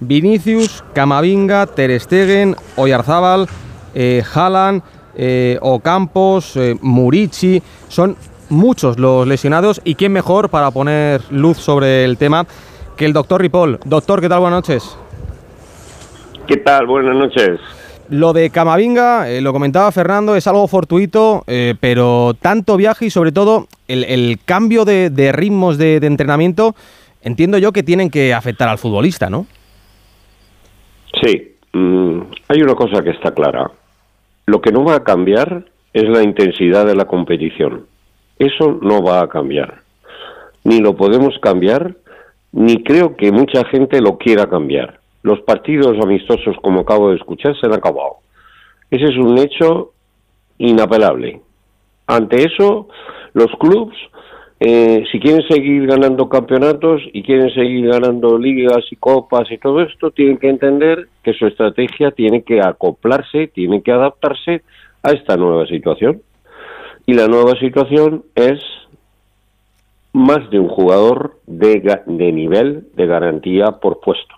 Vinicius, Camavinga, Ter Stegen, Oyarzábal, eh, Haaland, eh, Ocampos, eh, Murici, son muchos los lesionados y quién mejor para poner luz sobre el tema que el doctor Ripoll. Doctor, ¿qué tal? Buenas noches. ¿Qué tal? Buenas noches. Lo de Camavinga, eh, lo comentaba Fernando, es algo fortuito, eh, pero tanto viaje y sobre todo el, cambio de, ritmos de, entrenamiento, entiendo yo que tienen que afectar al futbolista, ¿no? Sí, mm, hay una cosa que está clara. Lo que no va a cambiar es la intensidad de la competición. Eso no va a cambiar. Ni lo podemos cambiar, ni creo que mucha gente lo quiera cambiar los partidos amistosos, como acabo de escuchar, se han acabado. Ese es un hecho inapelable. Ante eso, los clubes, eh, si quieren seguir ganando campeonatos y quieren seguir ganando ligas y copas y todo esto, tienen que entender que su estrategia tiene que acoplarse, tiene que adaptarse a esta nueva situación. Y la nueva situación es más de un jugador de, de nivel de garantía por puesto.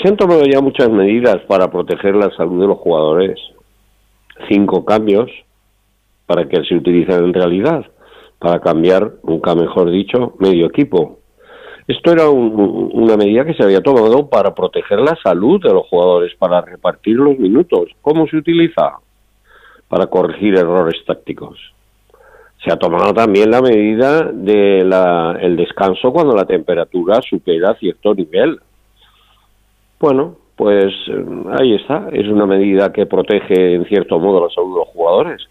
Se han tomado ya muchas medidas para proteger la salud de los jugadores. Cinco cambios para que se utilicen en realidad, para cambiar, nunca mejor dicho, medio equipo. Esto era una medida que se había tomado para proteger la salud de los jugadores, para repartir los minutos. ¿Cómo se utiliza? Para corregir errores tácticos. Se ha tomado también la medida del descanso cuando la temperatura supera cierto nivel bueno, pues eh, ahí está, es una medida que protege en cierto modo la salud de los jugadores.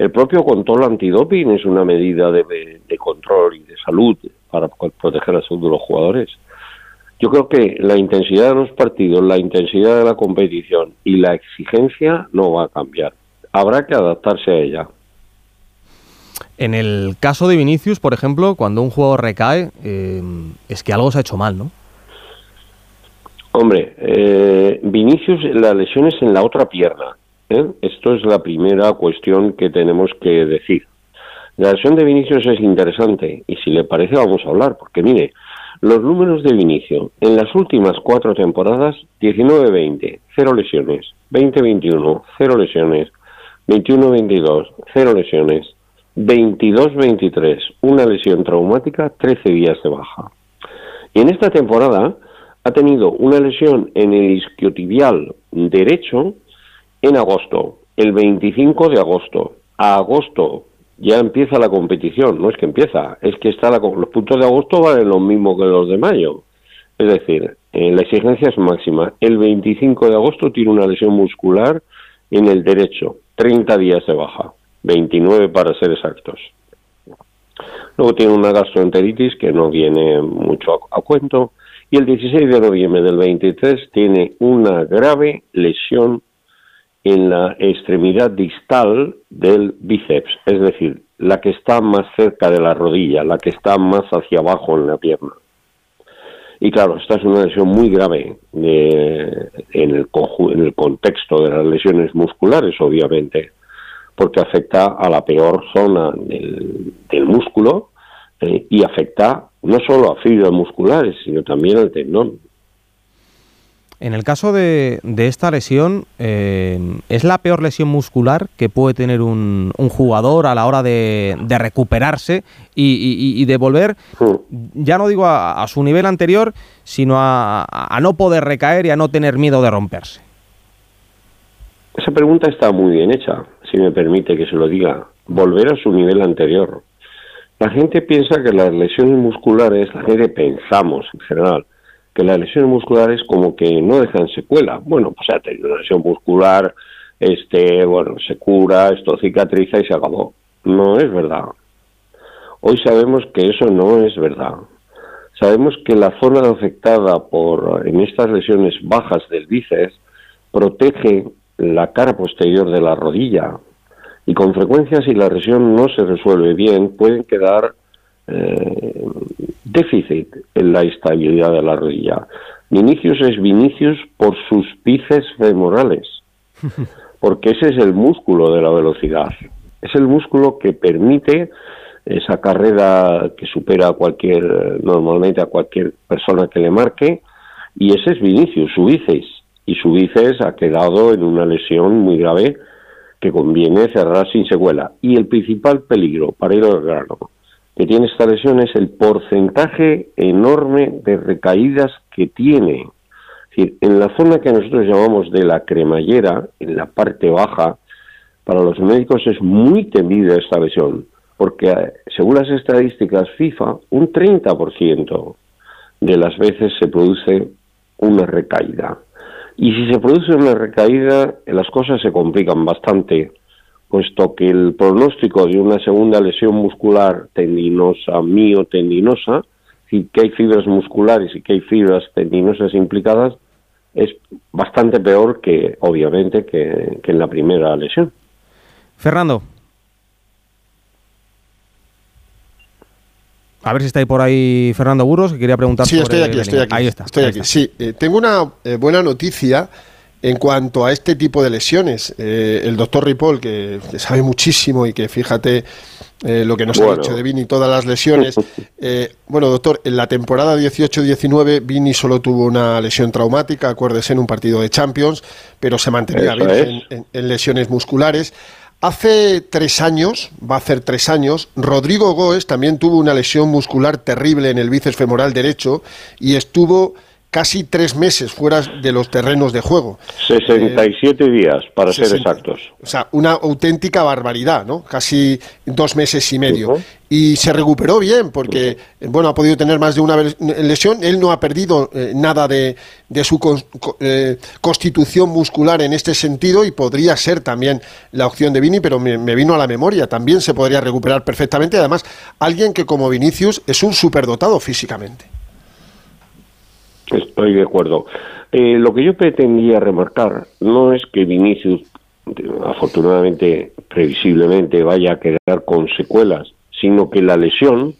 El propio control antidoping es una medida de, control y de salud para proteger la salud de los jugadores. Yo creo que la intensidad de los partidos, la intensidad de la competición y la exigencia no va a cambiar. Habrá que adaptarse a ella. En el caso de Vinicius, por ejemplo, cuando un jugador recae, eh, es que algo se ha hecho mal, ¿no? Hombre, eh, Vinicius, la lesión es en la otra pierna. ¿Eh? Esto es la primera cuestión que tenemos que decir. La lesión de Vinicius es interesante y si le parece vamos a hablar, porque mire, los números de Vinicius en las últimas cuatro temporadas, 19-20, cero lesiones, 20-21, cero lesiones, 21-22, cero lesiones, 22-23, una lesión traumática, 13 días de baja. Y en esta temporada ha tenido una lesión en el isquiotibial derecho en agosto, el 25 de agosto. A agosto ya empieza la competición, no es que empieza, es que está los puntos de agosto valen lo mismo que los de mayo. Es decir, eh, la exigencia es máxima. El 25 de agosto tiene una lesión muscular en el derecho, 30 días de baja, 29 para ser exactos. Luego tiene una gastroenteritis que no viene mucho a cuento y el 16 de noviembre del 23 tiene una grave lesión en la extremidad distal del bíceps, es decir, la que está más cerca de la rodilla, la que está más hacia abajo en la pierna. Y claro, esta es una lesión muy grave en, el en el contexto de las lesiones musculares, obviamente, porque afecta a la peor zona del, músculo eh, y afecta no solo a fibras musculares, sino también al tendón. En el caso de, esta lesión, eh, ¿es la peor lesión muscular que puede tener un, jugador a la hora de, recuperarse y, de volver, ya no digo a, su nivel anterior, sino a, no poder recaer y a no tener miedo de romperse? Esa pregunta está muy bien hecha, si me permite que se lo diga. Volver a su nivel anterior. La gente piensa que las lesiones musculares, la gente pensamos en general, que las lesiones musculares como que no dejan secuela. Bueno, pues ha tenido una lesión muscular, este, bueno, se cura, esto cicatriza y se acabó. No es verdad. Hoy sabemos que eso no es verdad. Sabemos que la zona afectada por en estas lesiones bajas del bíceps protege la cara posterior de la rodilla, y con frecuencia si la lesión no se resuelve bien pueden quedar eh, déficit en la estabilidad de la rodilla. Vinicius es Vinicius por sus pices femorales, porque ese es el músculo de la velocidad, es el músculo que permite esa carrera que supera a cualquier, normalmente a cualquier persona que le marque, Y ese es Vinicius, su bíceps. Y su bíceps ha quedado en una lesión muy grave que conviene cerrar sin secuela. Y el principal peligro, para ir al grano, que tiene esta lesión es el porcentaje enorme de recaídas que tiene. En la zona que nosotros llamamos de la cremallera, en la parte baja, para los médicos es muy temida esta lesión, porque eh, según las estadísticas FIFA, un 30% de las veces se produce una recaída. Y si se produce una recaída, las cosas se complican bastante, puesto que el pronóstico de una segunda lesión muscular tendinosa, miotendinosa, y que hay fibras musculares y que hay fibras tendinosas implicadas, es bastante peor que, obviamente, que, en la primera lesión. Fernando. A ver si está ahí por ahí Fernando Burros, que quería preguntar. Sí, estoy aquí, estoy aquí. Ahí está. Estoy aquí. Sí, eh, tengo una eh, buena noticia en cuanto a este tipo de lesiones. Eh, el doctor Ripoll, que, sabe muchísimo y que fíjate lo que nos ha dicho de Vini, todas las lesiones. bueno, doctor, en la temporada 18-19 Vini solo tuvo una lesión traumática, acuérdese, en un partido de Champions, pero se mantenía bien en lesiones musculares. Hace tres años, va a hacer tres años, Rodrigo Goes también tuvo una lesión muscular terrible en el bíceps femoral derecho y estuvo casi tres meses fuera de los terrenos de juego. 67 eh, días, para ser exactos. O sea, una auténtica barbaridad, ¿no? Casi dos meses y medio. Y se recuperó bien, porque, bueno, ha podido tener más de una lesión. Él no ha perdido eh, nada de, de su eh, constitución muscular en este sentido y podría ser también la opción de Vini, pero me, me, vino a la memoria. También se podría recuperar perfectamente. Además, alguien que como Vinicius es un superdotado físicamente. Estoy de acuerdo. Eh, lo que yo pretendía remarcar no es que Vinicius, afortunadamente, previsiblemente, vaya a quedar con secuelas, sino que la lesión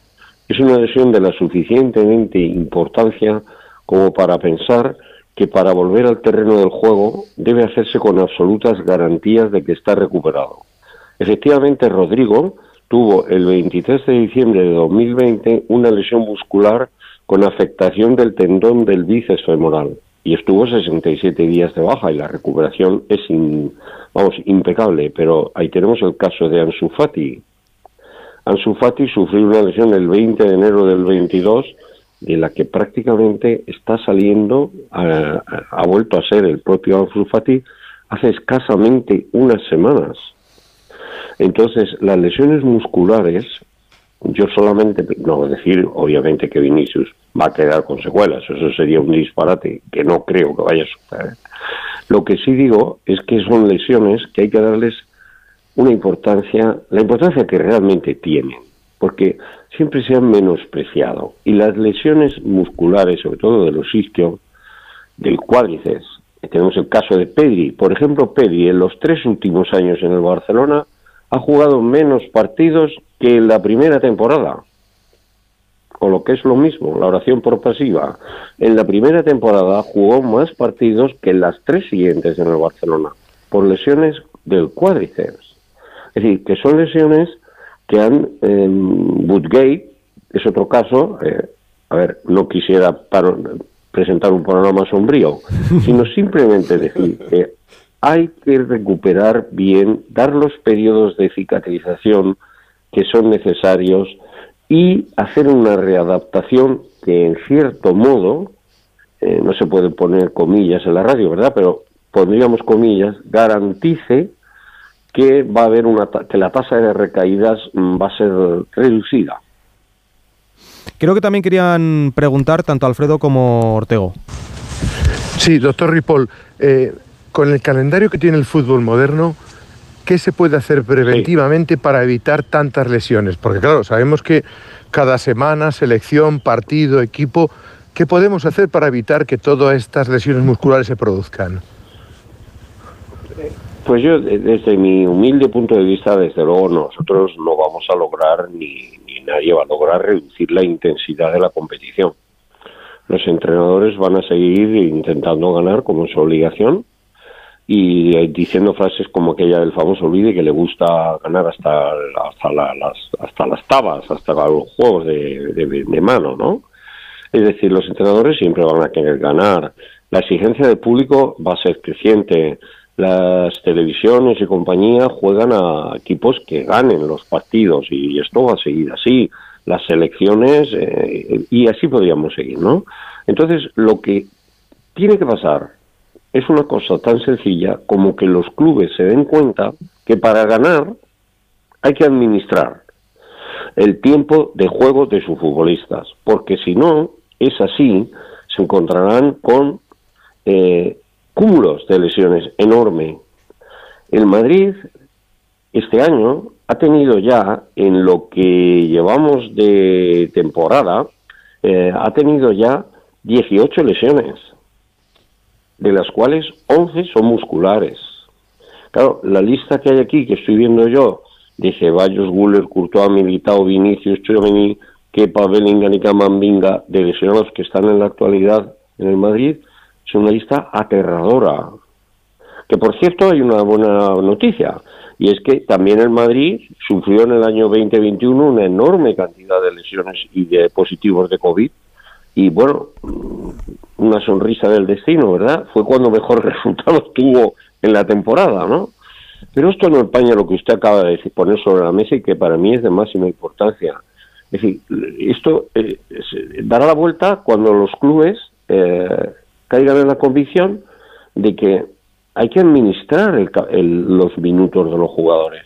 es una lesión de la suficientemente importancia como para pensar que para volver al terreno del juego debe hacerse con absolutas garantías de que está recuperado. Efectivamente, Rodrigo tuvo el 23 de diciembre de 2020 una lesión muscular con afectación del tendón del bíceps femoral y estuvo 67 días de baja y la recuperación es vamos impecable, pero ahí tenemos el caso de Ansu Fati. Ansu Fati sufrió una lesión el 20 de enero del 22 de la que prácticamente está saliendo, ha vuelto a ser el propio Ansu Fati hace escasamente unas semanas. Entonces, las lesiones musculares yo solamente, no decir obviamente que Vinicius va a quedar con secuelas, eso sería un disparate que no creo que vaya a suceder. Lo que sí digo es que son lesiones que hay que darles una importancia, la importancia que realmente tienen, porque siempre se han menospreciado. Y las lesiones musculares, sobre todo de los isquios, del cuádriceps, tenemos el caso de Pedri. Por ejemplo, Pedri en los tres últimos años en el Barcelona ha jugado menos partidos que en la primera temporada. O lo que es lo mismo, la oración por pasiva. En la primera temporada jugó más partidos que en las tres siguientes en el Barcelona, por lesiones del cuádriceps. Es decir, que son lesiones que han. Eh, Woodgate es otro caso. Eh, a ver, no quisiera presentar un panorama sombrío, sino simplemente decir que hay que recuperar bien, dar los periodos de cicatrización que son necesarios y hacer una readaptación que en cierto modo, eh, no se puede poner comillas en la radio, ¿verdad? Pero pondríamos comillas, garantice que va a haber una que la tasa de recaídas mm, va a ser reducida. Creo que también querían preguntar tanto Alfredo como Ortego. Sí, doctor Ripoll, eh, con el calendario que tiene el fútbol moderno, ¿qué se puede hacer preventivamente para evitar tantas lesiones? Porque claro, sabemos que cada semana, selección, partido, equipo, ¿qué podemos hacer para evitar que todas estas lesiones musculares se produzcan? Pues yo, desde mi humilde punto de vista, desde luego nosotros no vamos a lograr, ni, ni nadie va a lograr reducir la intensidad de la competición. Los entrenadores van a seguir intentando ganar como su obligación, y eh, diciendo frases como aquella del famoso vídeo que le gusta ganar hasta hasta las hasta las tabas hasta los juegos de, de, mano no Es decir, los entrenadores siempre van a querer ganar. La exigencia del público va a ser creciente. Las televisiones y compañía juegan a equipos que ganen los partidos y esto va a seguir así. Las selecciones eh, y así podríamos seguir, ¿no? Entonces, lo que tiene que pasar es una cosa tan sencilla como que los clubes se den cuenta que para ganar hay que administrar el tiempo de juego de sus futbolistas, porque si no es así, se encontrarán con eh, cúmulos de lesiones enormes. El Madrid este año ha tenido ya, en lo que llevamos de temporada, eh, ha tenido ya 18 lesiones, de las cuales 11 son musculares. Claro, la lista que hay aquí, que estoy viendo yo, de Ceballos, Guller, Courtois, Militao, Vinicius, Chouameni, Kepa, Bellingham y Camambinga, de lesionados que están en la actualidad en el Madrid, es una lista aterradora. Que por cierto hay una buena noticia, y es que también el Madrid sufrió en el año 2021 una enorme cantidad de lesiones y de positivos de COVID, y bueno, una sonrisa del destino, ¿verdad? Fue cuando mejor resultados tuvo en la temporada, ¿no? Pero esto no empaña lo que usted acaba de poner sobre la mesa y que para mí es de máxima importancia. Es decir, esto eh, dará la vuelta cuando los clubes eh, caigan en la convicción de que hay que administrar los minutos de los jugadores.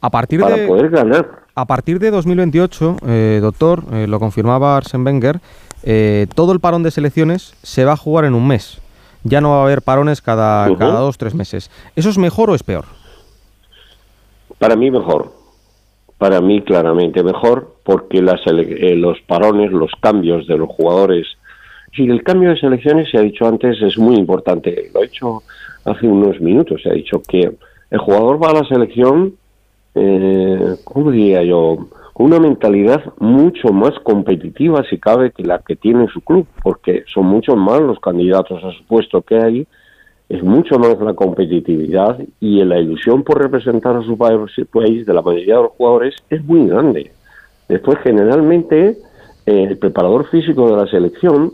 A partir para poder ganar. A partir de 2028, eh, doctor, lo confirmaba Arsen Wenger, todo el parón de selecciones se va a jugar en un mes ya no va a haber parones cada, cada dos, tres meses. ¿Eso es mejor o es peor? Para mí mejor. Para mí claramente mejor porque las eh, los parones, los cambios de los jugadores. Si el cambio de selecciones, se ha dicho antes, es muy importante. Lo ha dicho hace unos minutos. Se ha dicho que el jugador va a la selección, eh, ¿cómo diría yo? una mentalidad mucho más competitiva, si cabe, que la que tiene su club, porque son muchos más los candidatos a su puesto que hay, es mucho más la competitividad y la ilusión por representar a su país de la mayoría de los jugadores es muy grande. Después, generalmente, eh, el preparador físico de la selección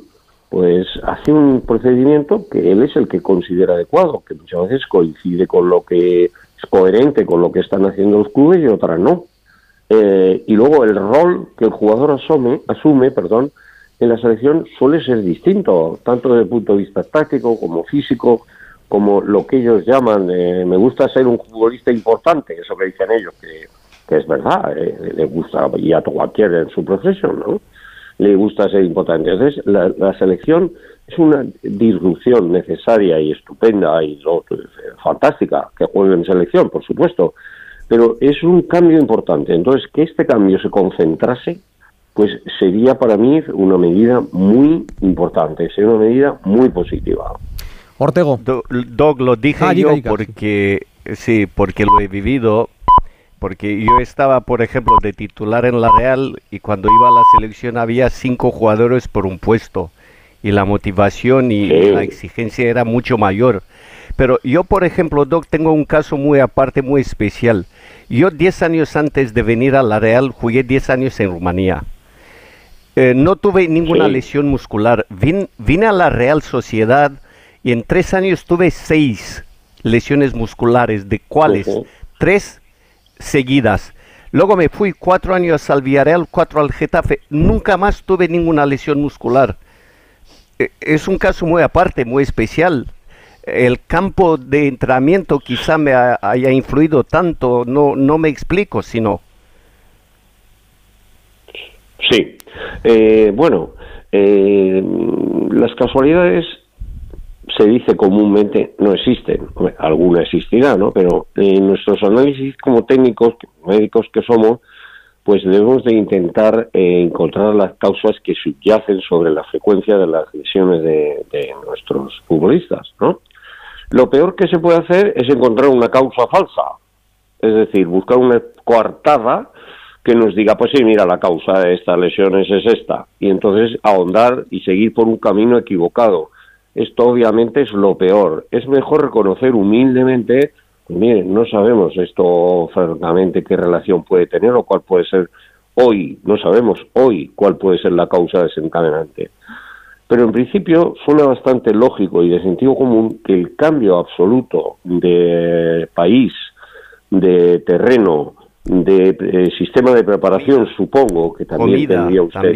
pues hace un procedimiento que él es el que considera adecuado, que muchas veces coincide con lo que coherente con lo que están haciendo los clubes y otras no. Eh, y luego el rol que el jugador asume, asume perdón, en la selección suele ser distinto, tanto desde el punto de vista táctico como físico, como lo que ellos llaman, eh, me gusta ser un futbolista importante, eso que dicen ellos, que, es verdad, eh, le gusta, y a cualquiera en su proceso, ¿no? Le gusta ser importante. Entonces, la, la selección es una disrupción necesaria y estupenda y fantástica que jueguen en selección, por supuesto, pero es un cambio importante. Entonces, que este cambio se concentrase, pues sería para mí una medida muy importante, sería una medida muy positiva. Ortego. Doc, lo dije ah, yo porque, sí, porque lo he vivido, porque yo estaba, por ejemplo, de titular en la Real y cuando iba a la selección había cinco jugadores por un puesto y la motivación y la exigencia era mucho mayor. Pero yo, por ejemplo, Doc, tengo un caso muy aparte, muy especial. Yo 10 años antes de venir a la Real jugué 10 años en Rumanía. Eh, no tuve ninguna lesión muscular. vine a la Real Sociedad y en tres años tuve seis lesiones musculares, de cuales tres seguidas. Luego me fui cuatro años al Villarreal, cuatro al Getafe. Nunca más tuve ninguna lesión muscular. Eh, es un caso muy aparte, muy especial. El campo de entrenamiento quizá me haya influido tanto, no, no me explico, sino... Sí, eh, bueno, eh, las casualidades se dice comúnmente no existen, alguna existirá, ¿no? Pero en nuestros análisis como técnicos, médicos que somos, pues debemos de intentar eh, encontrar las causas que subyacen sobre la frecuencia de las lesiones de, nuestros futbolistas, ¿no? Lo peor que se puede hacer es encontrar una causa falsa, es decir, buscar una coartada que nos diga, pues sí, mira, la causa de estas lesiones es esta, y entonces ahondar y seguir por un camino equivocado. Esto obviamente es lo peor. Es mejor reconocer humildemente, miren, no sabemos esto francamente qué relación puede tener o cuál puede ser hoy, no sabemos hoy cuál puede ser la causa desencadenante. Pero en principio suena bastante lógico y de sentido común que el cambio absoluto de país, de terreno, de eh, sistema de preparación, supongo que también tendría usted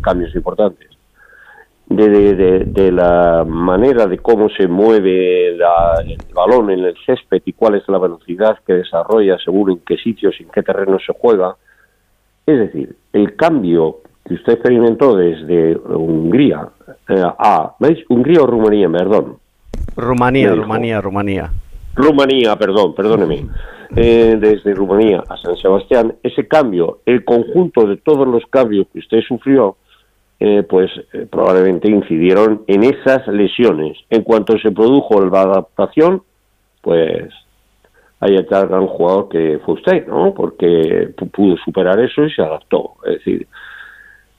cambios importantes. De, de, la manera de cómo se mueve el balón en el césped y cuál es la velocidad que desarrolla según en qué sitios y en qué terreno se juega. Es decir, el cambio que usted experimentó desde Hungría eh, a, ¿veis? Hungría o Rumanía, perdón. Rumanía, Rumanía, Rumanía. Rumanía, perdón, perdóneme. Eh, desde Rumanía a San Sebastián, ese cambio, el conjunto de todos los cambios que usted sufrió, eh, pues probablemente incidieron en esas lesiones. En cuanto se produjo la adaptación, pues hay tal gran jugador que fue usted, ¿no? Porque pudo superar eso y se adaptó. Es decir,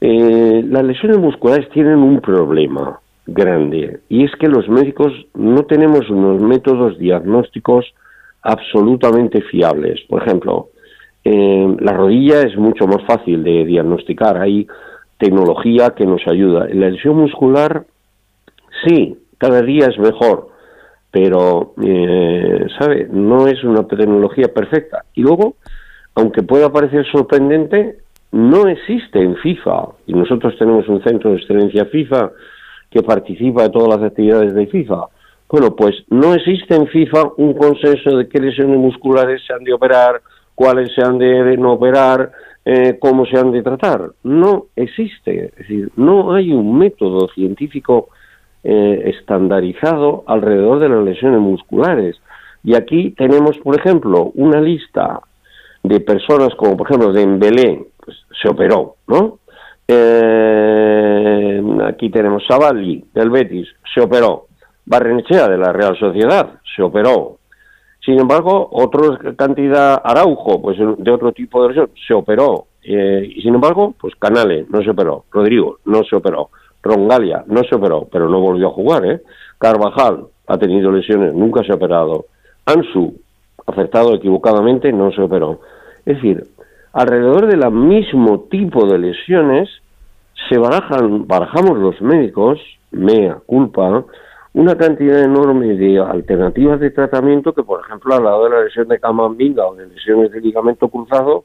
eh, las lesiones musculares tienen un problema grande y es que los médicos no tenemos unos métodos diagnósticos absolutamente fiables. Por ejemplo, eh, la rodilla es mucho más fácil de diagnosticar, hay tecnología que nos ayuda. La lesión muscular, sí, cada día es mejor, pero, eh, ¿sabe? No es una tecnología perfecta. Y luego, aunque pueda parecer sorprendente, no existe en FIFA, y nosotros tenemos un centro de excelencia FIFA que participa de todas las actividades de FIFA. Bueno, pues no existe en FIFA un consenso de qué lesiones musculares se han de operar, cuáles se han de no operar, eh, cómo se han de tratar. No existe. Es decir, no hay un método científico eh, estandarizado alrededor de las lesiones musculares. Y aquí tenemos, por ejemplo, una lista de personas como, por ejemplo, Dembélé, pues, se operó, ¿no? Eh, aquí tenemos Savali del Betis, se operó. Barrenechea de la Real Sociedad, se operó. Sin embargo, otra cantidad, Araujo, pues de otro tipo de lesión, se operó. Eh, y sin embargo, pues Canale no se operó. Rodrigo no se operó. Rongalia no se operó, pero no volvió a jugar, ¿eh? Carvajal ha tenido lesiones, nunca se ha operado. Ansu, acertado equivocadamente, no se operó. Es decir, alrededor del mismo tipo de lesiones se barajan, barajamos los médicos, mea culpa, una cantidad enorme de alternativas de tratamiento que, por ejemplo, al lado de la lesión de camambinga o de lesiones de ligamento cruzado,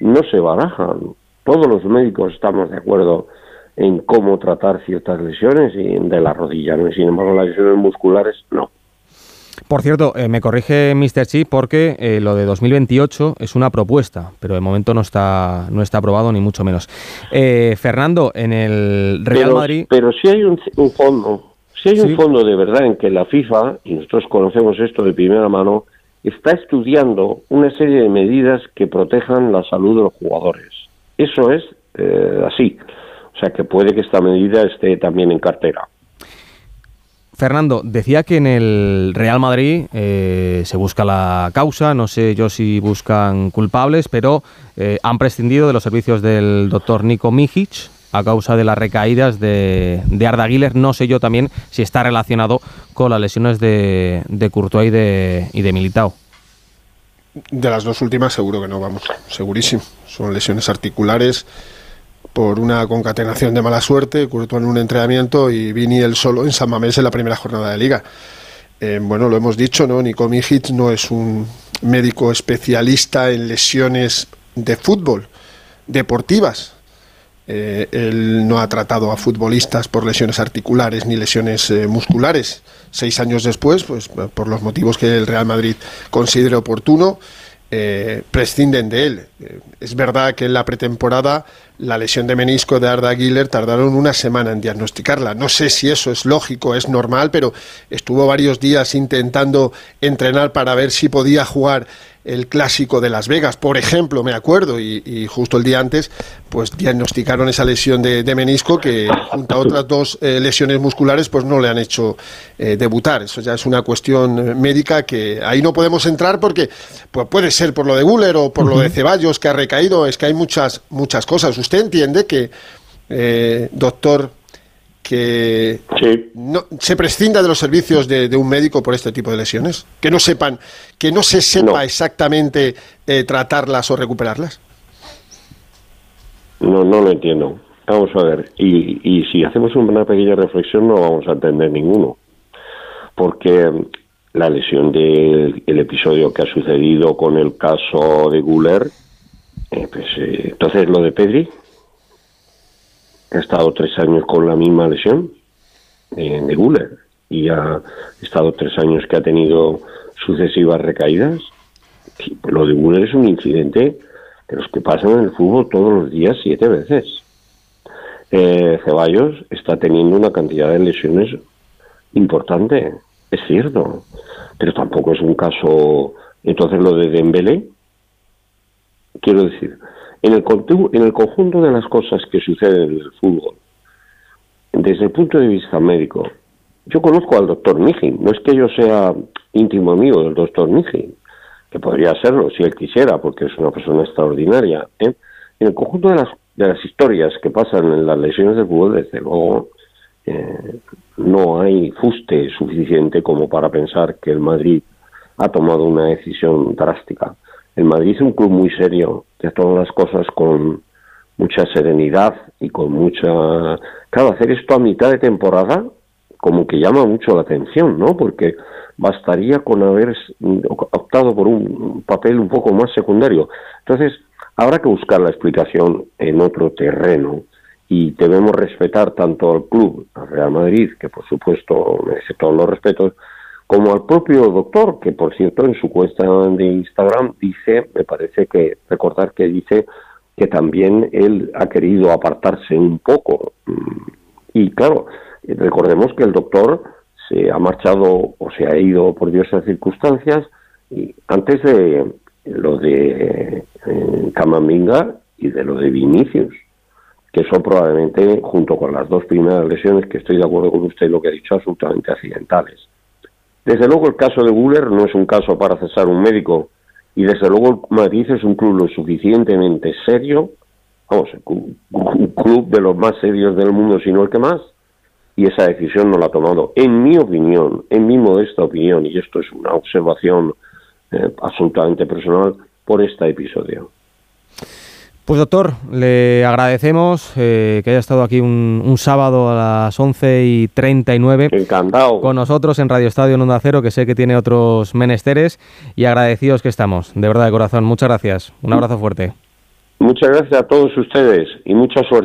no se barajan. Todos los médicos estamos de acuerdo en cómo tratar ciertas lesiones y de la rodilla, ¿no? sin embargo, las lesiones musculares no. Por cierto, eh, me corrige Mr. Chi porque eh, lo de 2028 es una propuesta, pero de momento no está no está aprobado ni mucho menos. Eh, Fernando, en el Real Madrid. Pero si hay un, fondo, si hay un fondo de verdad en que la FIFA y nosotros conocemos esto de primera mano está estudiando una serie de medidas que protejan la salud de los jugadores. Eso es así. O sea que puede que esta medida esté también en cartera. Fernando, decía que en el Real Madrid eh, se busca la causa, no sé yo si buscan culpables, pero eh, han prescindido de los servicios del doctor Nico Mijic a causa de las recaídas de, de Arda Güler. No sé yo también si está relacionado con las lesiones de, de Courtois y de, Militao. De las dos últimas seguro que no, vamos, segurísimo. Son lesiones articulares por una concatenación de mala suerte, Courtois en un entrenamiento y Vini el solo en San Mamés en la primera jornada de liga. Eh, bueno, lo hemos dicho, ¿no? Nico Mijic no es un médico especialista en lesiones de fútbol, deportivas. Eh, él no ha tratado a futbolistas por lesiones articulares ni lesiones eh, musculares. Seis años después, pues por los motivos que el Real Madrid considere oportuno, eh, prescinden de él. Eh, es verdad que en la pretemporada la lesión de menisco de Arda Güler tardaron una semana en diagnosticarla. No sé si eso es lógico, es normal, pero estuvo varios días intentando entrenar para ver si podía jugar el clásico de Las Vegas, por ejemplo, me acuerdo, y, justo el día antes, pues diagnosticaron esa lesión de, menisco que junto a otras dos eh, lesiones musculares, pues no le han hecho eh, debutar. Eso ya es una cuestión médica que ahí no podemos entrar porque pues puede ser por lo de Guller o por lo de Ceballos que ha recaído, es que hay muchas, muchas cosas. ¿Usted entiende que, doctor, que no, se prescinda de los servicios de, un médico por este tipo de lesiones? Que no sepan, que no se sepa exactamente eh, tratarlas o recuperarlas. No, no lo entiendo. Vamos a ver. Y, y si hacemos una pequeña reflexión, no vamos a entender ninguno. Porque la lesión del episodio que ha sucedido con el caso de Guller, eh, pues eh, entonces lo de Pedri, ha estado tres años con la misma lesión eh, de Guller y ha estado tres años que ha tenido sucesivas recaídas. Pues lo de Guller es un incidente de los que pasan en el fútbol todos los días siete veces. Ceballos está teniendo una cantidad de lesiones importante es cierto, pero tampoco es un caso. Entonces, lo de Dembélé, quiero decir, en el, en el conjunto de las cosas que suceden en el fútbol, desde el punto de vista médico, yo conozco al doctor Mijin, no es que yo sea íntimo amigo del doctor Mijin, que podría serlo si él quisiera, porque es una persona extraordinaria. ¿eh? En el conjunto de las, de las historias que pasan en las lesiones del fútbol, desde luego, eh, no hay fuste suficiente como para pensar que el Madrid ha tomado una decisión drástica. El Madrid es un club muy serio, que todas las cosas con mucha serenidad y con mucha... Claro, hacer esto a mitad de temporada como que llama mucho la atención, ¿no? Porque bastaría con haber optado por un papel un poco más secundario. Entonces, habrá que buscar la explicación en otro terreno y debemos respetar tanto al club, al Real Madrid, que por supuesto merece todos los respetos, como al propio doctor, que por cierto en su cuenta de Instagram dice, me parece que recordar que dice que también él ha querido apartarse un poco. Y claro, recordemos que el doctor se ha marchado o se ha ido por diversas circunstancias y antes de lo de eh, y de lo de Vinicius que son probablemente, junto con las dos primeras lesiones, que estoy de acuerdo con usted lo que ha dicho, absolutamente accidentales. Desde luego el caso de Guller no es un caso para cesar un médico y desde luego Madrid es un club lo suficientemente serio, vamos, un, club de los más serios del mundo, si no el que más, y esa decisión no la ha tomado, en mi opinión, en mi modesta opinión, y esto es una observación eh, absolutamente personal, por este episodio. Pues doctor, le agradecemos eh, que haya estado aquí un, sábado a las 11 y 39 Encantado. con nosotros en Radio Estadio en Onda Cero, que sé que tiene otros menesteres, y agradecidos que estamos, de verdad de corazón. Muchas gracias. Un abrazo fuerte. Muchas gracias a todos ustedes y mucha suerte.